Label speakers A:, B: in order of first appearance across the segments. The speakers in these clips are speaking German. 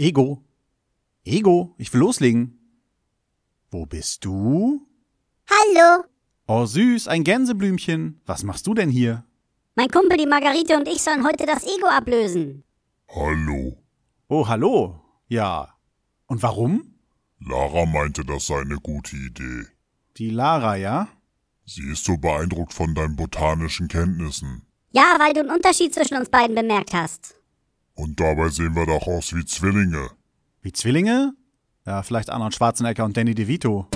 A: Ego. Ego, ich will loslegen. Wo bist du?
B: Hallo.
A: Oh süß, ein Gänseblümchen. Was machst du denn hier?
B: Mein Kumpel, die Margarite und ich sollen heute das Ego ablösen.
C: Hallo.
A: Oh, hallo. Ja. Und warum?
C: Lara meinte, das sei eine gute Idee.
A: Die Lara, ja?
C: Sie ist so beeindruckt von deinen botanischen Kenntnissen.
B: Ja, weil du einen Unterschied zwischen uns beiden bemerkt hast.
C: Und dabei sehen wir doch aus wie Zwillinge.
A: Wie Zwillinge? Ja, vielleicht Arnold Schwarzenegger und Danny DeVito.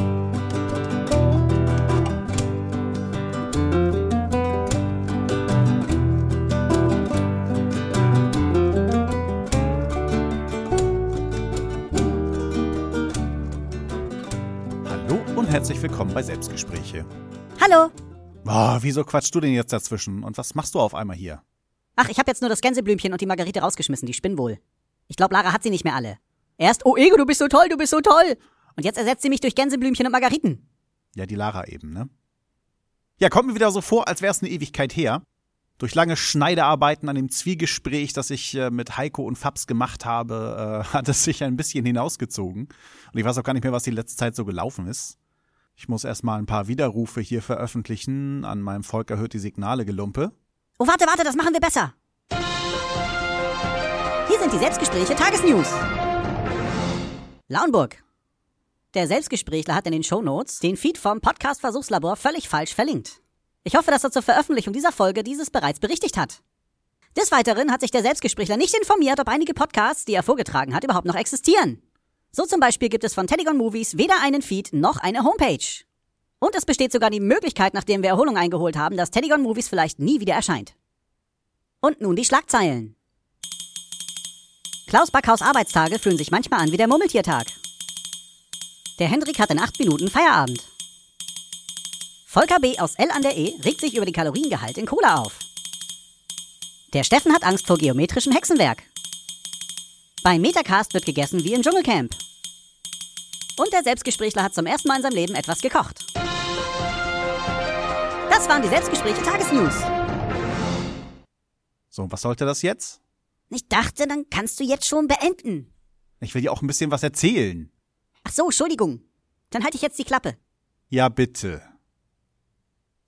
A: Hallo und herzlich willkommen bei Selbstgespräche.
D: Hallo.
A: Boah, wieso quatschst du denn jetzt dazwischen? Und was machst du auf einmal hier?
D: Ach, ich habe jetzt nur das Gänseblümchen und die Margarite rausgeschmissen, die spinnen wohl. Ich glaube, Lara hat sie nicht mehr alle. Erst, oh Ego, du bist so toll, du bist so toll. Und jetzt ersetzt sie mich durch Gänseblümchen und Margariten.
A: Ja, die Lara eben, ne? Ja, kommt mir wieder so vor, als wäre es eine Ewigkeit her. Durch lange Schneidearbeiten an dem Zwiegespräch, das ich äh, mit Heiko und Fabs gemacht habe, äh, hat es sich ein bisschen hinausgezogen. Und ich weiß auch gar nicht mehr, was die letzte Zeit so gelaufen ist. Ich muss erstmal ein paar Widerrufe hier veröffentlichen. An meinem Volk erhöht die Signale gelumpe.
D: Oh, warte, warte, das machen wir besser. Hier sind die Selbstgespräche Tagesnews. Lauenburg. Der Selbstgesprächler hat in den Shownotes den Feed vom Podcast Versuchslabor völlig falsch verlinkt. Ich hoffe, dass er zur Veröffentlichung dieser Folge dieses bereits berichtigt hat. Des Weiteren hat sich der Selbstgesprächler nicht informiert, ob einige Podcasts, die er vorgetragen hat, überhaupt noch existieren. So zum Beispiel gibt es von Telegon Movies weder einen Feed noch eine Homepage. Und es besteht sogar die Möglichkeit, nachdem wir Erholung eingeholt haben, dass Telegon Movies vielleicht nie wieder erscheint. Und nun die Schlagzeilen. Klaus Backhaus Arbeitstage fühlen sich manchmal an wie der Murmeltiertag. Der Hendrik hat in acht Minuten Feierabend. Volker B. aus L an der E regt sich über den Kaloriengehalt in Cola auf. Der Steffen hat Angst vor geometrischem Hexenwerk. Beim Metacast wird gegessen wie im Dschungelcamp. Und der Selbstgesprächler hat zum ersten Mal in seinem Leben etwas gekocht. Das waren die Selbstgespräche Tagesnews.
A: So, was sollte das jetzt?
D: Ich dachte, dann kannst du jetzt schon beenden.
A: Ich will dir auch ein bisschen was erzählen.
D: Ach so, Entschuldigung. Dann halte ich jetzt die Klappe.
A: Ja, bitte.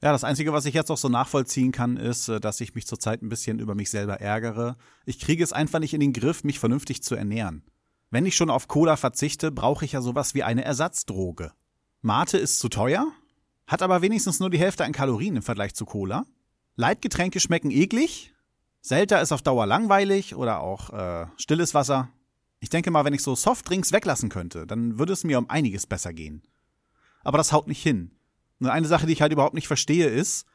A: Ja, das Einzige, was ich jetzt auch so nachvollziehen kann, ist, äh, dass ich mich zurzeit ein bisschen über mich selber ärgere. Ich kriege es einfach nicht in den Griff, mich vernünftig zu ernähren. Wenn ich schon auf Cola verzichte, brauche ich ja sowas wie eine Ersatzdroge. Mate ist zu teuer, hat aber wenigstens nur die Hälfte an Kalorien im Vergleich zu Cola. Leitgetränke schmecken eklig. Selter ist auf Dauer langweilig oder auch äh, stilles Wasser. Ich denke mal, wenn ich so Softdrinks weglassen könnte, dann würde es mir um einiges besser gehen. Aber das haut nicht hin. Und eine Sache, die ich halt überhaupt nicht verstehe, ist,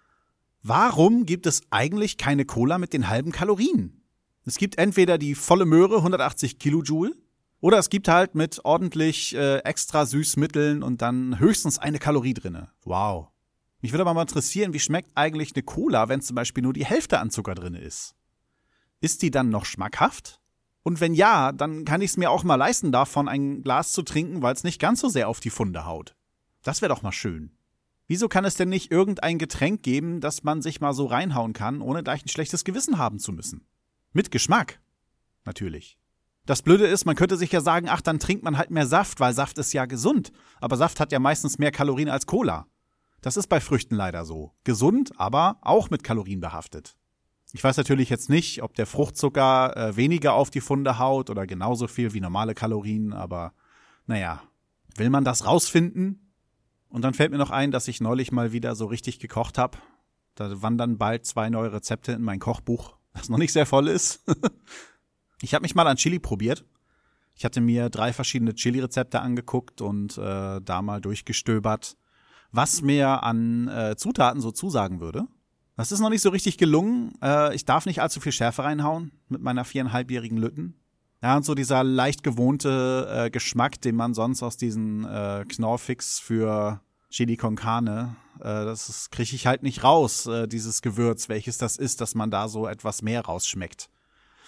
A: warum gibt es eigentlich keine Cola mit den halben Kalorien? Es gibt entweder die volle Möhre, 180 Kilojoule, oder es gibt halt mit ordentlich äh, extra Süßmitteln und dann höchstens eine Kalorie drinne. Wow. Mich würde aber mal interessieren, wie schmeckt eigentlich eine Cola, wenn zum Beispiel nur die Hälfte an Zucker drinne ist? Ist die dann noch schmackhaft? Und wenn ja, dann kann ich es mir auch mal leisten, davon ein Glas zu trinken, weil es nicht ganz so sehr auf die Funde haut. Das wäre doch mal schön. Wieso kann es denn nicht irgendein Getränk geben, das man sich mal so reinhauen kann, ohne gleich ein schlechtes Gewissen haben zu müssen? Mit Geschmack. Natürlich. Das Blöde ist, man könnte sich ja sagen, ach, dann trinkt man halt mehr Saft, weil Saft ist ja gesund. Aber Saft hat ja meistens mehr Kalorien als Cola. Das ist bei Früchten leider so. Gesund, aber auch mit Kalorien behaftet. Ich weiß natürlich jetzt nicht, ob der Fruchtzucker äh, weniger auf die Funde haut oder genauso viel wie normale Kalorien, aber naja, will man das rausfinden? Und dann fällt mir noch ein, dass ich neulich mal wieder so richtig gekocht habe. Da wandern bald zwei neue Rezepte in mein Kochbuch, das noch nicht sehr voll ist. ich habe mich mal an Chili probiert. Ich hatte mir drei verschiedene Chili-Rezepte angeguckt und äh, da mal durchgestöbert, was mir an äh, Zutaten so zusagen würde. Das ist noch nicht so richtig gelungen. Äh, ich darf nicht allzu viel Schärfe reinhauen mit meiner viereinhalbjährigen Lütten. Ja, und so dieser leicht gewohnte äh, Geschmack, den man sonst aus diesen äh, Knorrfix für Chili con Carne, äh, das kriege ich halt nicht raus, äh, dieses Gewürz, welches das ist, dass man da so etwas mehr rausschmeckt.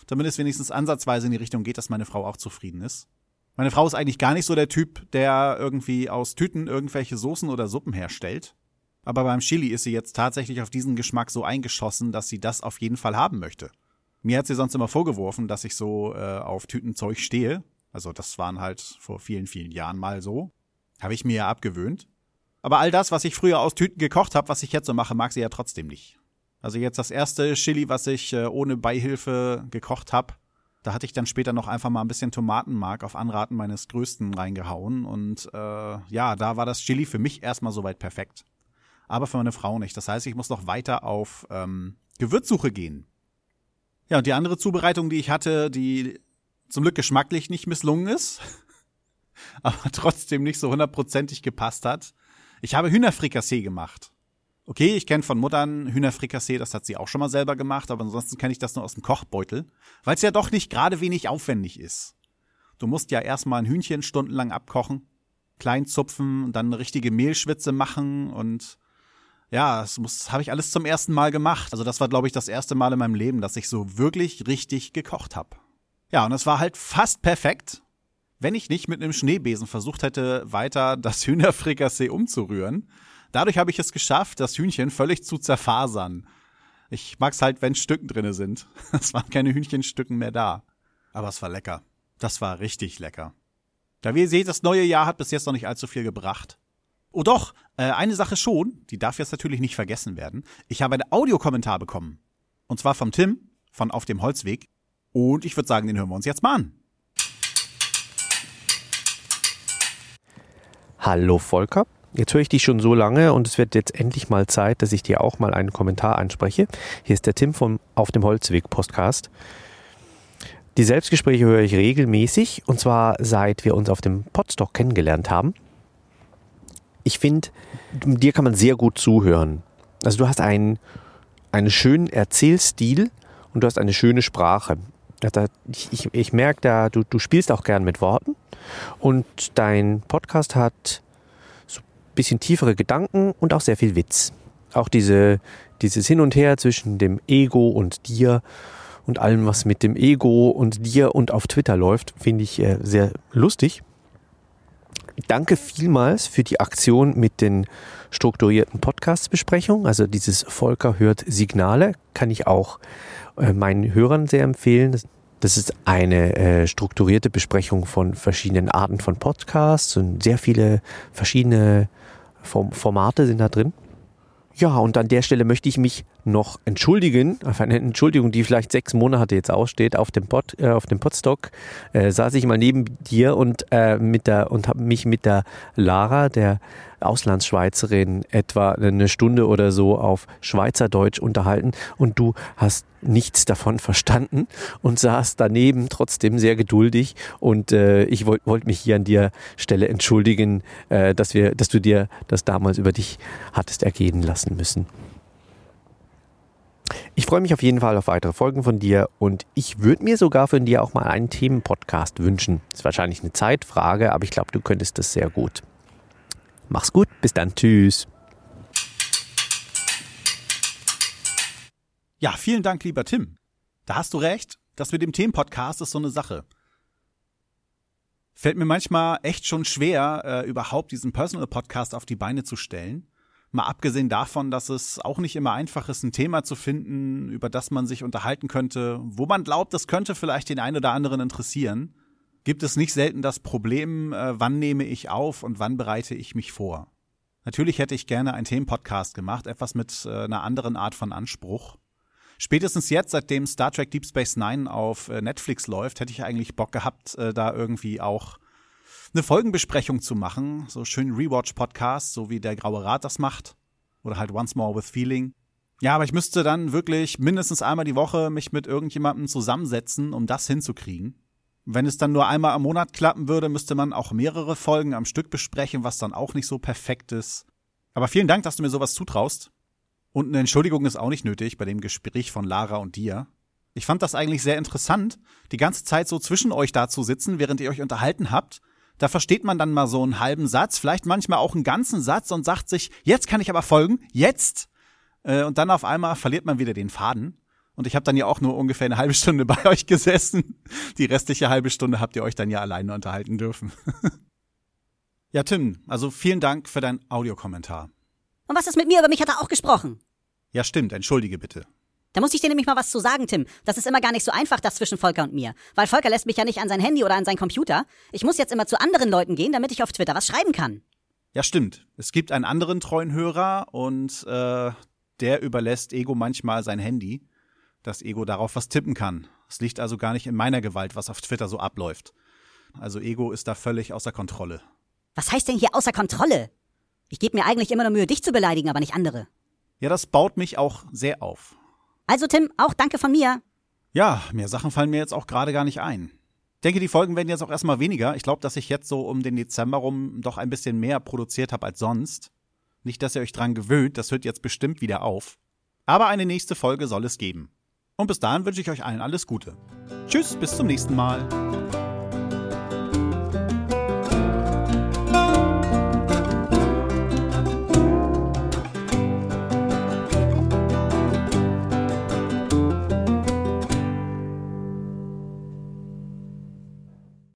A: Damit es wenigstens ansatzweise in die Richtung geht, dass meine Frau auch zufrieden ist. Meine Frau ist eigentlich gar nicht so der Typ, der irgendwie aus Tüten irgendwelche Soßen oder Suppen herstellt. Aber beim Chili ist sie jetzt tatsächlich auf diesen Geschmack so eingeschossen, dass sie das auf jeden Fall haben möchte. Mir hat sie sonst immer vorgeworfen, dass ich so äh, auf Tütenzeug stehe. Also das waren halt vor vielen, vielen Jahren mal so. Habe ich mir ja abgewöhnt. Aber all das, was ich früher aus Tüten gekocht habe, was ich jetzt so mache, mag sie ja trotzdem nicht. Also jetzt das erste Chili, was ich äh, ohne Beihilfe gekocht habe, da hatte ich dann später noch einfach mal ein bisschen Tomatenmark auf Anraten meines Größten reingehauen. Und äh, ja, da war das Chili für mich erstmal soweit perfekt. Aber für meine Frau nicht. Das heißt, ich muss noch weiter auf ähm, Gewürzsuche gehen. Ja, und die andere Zubereitung, die ich hatte, die zum Glück geschmacklich nicht misslungen ist, aber trotzdem nicht so hundertprozentig gepasst hat. Ich habe Hühnerfrikassee gemacht. Okay, ich kenne von Muttern Hühnerfrikassee, das hat sie auch schon mal selber gemacht, aber ansonsten kenne ich das nur aus dem Kochbeutel, weil es ja doch nicht gerade wenig aufwendig ist. Du musst ja erstmal ein Hühnchen stundenlang abkochen, klein zupfen, dann eine richtige Mehlschwitze machen und ja, das, das habe ich alles zum ersten Mal gemacht. Also das war, glaube ich, das erste Mal in meinem Leben, dass ich so wirklich richtig gekocht habe. Ja, und es war halt fast perfekt, wenn ich nicht mit einem Schneebesen versucht hätte, weiter das Hühnerfrikassee umzurühren. Dadurch habe ich es geschafft, das Hühnchen völlig zu zerfasern. Ich mag's halt, wenn Stücken drinne sind. Es waren keine Hühnchenstücken mehr da. Aber es war lecker. Das war richtig lecker. Da wie ihr seht, das neue Jahr hat bis jetzt noch nicht allzu viel gebracht. Oh doch, äh, eine Sache schon, die darf jetzt natürlich nicht vergessen werden. Ich habe einen Audiokommentar bekommen. Und zwar vom Tim von Auf dem Holzweg. Und ich würde sagen, den hören wir uns jetzt mal an.
E: Hallo Volker, Jetzt höre ich dich schon so lange und es wird jetzt endlich mal Zeit, dass ich dir auch mal einen Kommentar anspreche. Hier ist der Tim vom Auf dem Holzweg Podcast. Die Selbstgespräche höre ich regelmäßig und zwar seit wir uns auf dem Podstock kennengelernt haben. Ich finde, dir kann man sehr gut zuhören. Also du hast einen, einen schönen Erzählstil und du hast eine schöne Sprache. Ich, ich, ich merke da, du, du spielst auch gern mit Worten und dein Podcast hat bisschen tiefere Gedanken und auch sehr viel Witz. Auch diese, dieses Hin und Her zwischen dem Ego und dir und allem, was mit dem Ego und dir und auf Twitter läuft, finde ich äh, sehr lustig. Danke vielmals für die Aktion mit den strukturierten Podcast-Besprechungen. Also dieses Volker hört Signale kann ich auch äh, meinen Hörern sehr empfehlen. Das ist eine äh, strukturierte Besprechung von verschiedenen Arten von Podcasts und sehr viele verschiedene Formate sind da drin. Ja, und an der Stelle möchte ich mich noch entschuldigen, auf eine Entschuldigung, die vielleicht sechs Monate jetzt aussteht, auf dem Pod, äh, auf dem Podstock äh, saß ich mal neben dir und äh, mit der und habe mich mit der Lara, der Auslandsschweizerin, etwa eine Stunde oder so auf Schweizerdeutsch unterhalten und du hast nichts davon verstanden und saß daneben trotzdem sehr geduldig und äh, ich wollte wollt mich hier an dir Stelle entschuldigen, äh, dass wir, dass du dir das damals über dich hattest ergehen lassen müssen. Ich freue mich auf jeden Fall auf weitere Folgen von dir und ich würde mir sogar von dir auch mal einen Themenpodcast wünschen. Ist wahrscheinlich eine Zeitfrage, aber ich glaube, du könntest das sehr gut. Mach's gut, bis dann, tschüss.
A: Ja, vielen Dank, lieber Tim. Da hast du recht, das mit dem Themenpodcast ist so eine Sache. Fällt mir manchmal echt schon schwer, äh, überhaupt diesen Personal Podcast auf die Beine zu stellen. Mal abgesehen davon, dass es auch nicht immer einfach ist, ein Thema zu finden, über das man sich unterhalten könnte, wo man glaubt, das könnte vielleicht den einen oder anderen interessieren, gibt es nicht selten das Problem, äh, wann nehme ich auf und wann bereite ich mich vor. Natürlich hätte ich gerne einen Themenpodcast gemacht, etwas mit äh, einer anderen Art von Anspruch. Spätestens jetzt, seitdem Star Trek Deep Space Nine auf äh, Netflix läuft, hätte ich eigentlich Bock gehabt, da irgendwie auch eine Folgenbesprechung zu machen, so schön Rewatch-Podcast, so wie der Graue Rat das macht. Oder halt Once More with Feeling. Ja, aber ich müsste dann wirklich mindestens einmal die Woche mich mit irgendjemandem zusammensetzen, um das hinzukriegen. Wenn es dann nur einmal am Monat klappen würde, müsste man auch mehrere Folgen am Stück besprechen, was dann auch nicht so perfekt ist. Aber vielen Dank, dass du mir sowas zutraust. Und eine Entschuldigung ist auch nicht nötig bei dem Gespräch von Lara und dir. Ich fand das eigentlich sehr interessant, die ganze Zeit so zwischen euch da zu sitzen, während ihr euch unterhalten habt da versteht man dann mal so einen halben Satz, vielleicht manchmal auch einen ganzen Satz und sagt sich, jetzt kann ich aber folgen, jetzt. Äh, und dann auf einmal verliert man wieder den Faden. Und ich habe dann ja auch nur ungefähr eine halbe Stunde bei euch gesessen. Die restliche halbe Stunde habt ihr euch dann ja alleine unterhalten dürfen. ja, Tim, also vielen Dank für deinen Audiokommentar.
D: Und was ist mit mir? Über mich hat er auch gesprochen.
A: Ja, stimmt, entschuldige bitte.
D: Da muss ich dir nämlich mal was zu sagen, Tim. Das ist immer gar nicht so einfach, das zwischen Volker und mir. Weil Volker lässt mich ja nicht an sein Handy oder an seinen Computer. Ich muss jetzt immer zu anderen Leuten gehen, damit ich auf Twitter was schreiben kann.
A: Ja, stimmt. Es gibt einen anderen treuen Hörer und äh, der überlässt Ego manchmal sein Handy, dass Ego darauf was tippen kann. Es liegt also gar nicht in meiner Gewalt, was auf Twitter so abläuft. Also Ego ist da völlig außer Kontrolle.
D: Was heißt denn hier außer Kontrolle? Ich gebe mir eigentlich immer nur Mühe, dich zu beleidigen, aber nicht andere.
A: Ja, das baut mich auch sehr auf.
D: Also Tim, auch danke von mir.
A: Ja, mehr Sachen fallen mir jetzt auch gerade gar nicht ein. Ich denke, die Folgen werden jetzt auch erstmal weniger. Ich glaube, dass ich jetzt so um den Dezember rum doch ein bisschen mehr produziert habe als sonst. Nicht, dass ihr euch dran gewöhnt, das hört jetzt bestimmt wieder auf. Aber eine nächste Folge soll es geben. Und bis dahin wünsche ich euch allen alles Gute. Tschüss, bis zum nächsten Mal.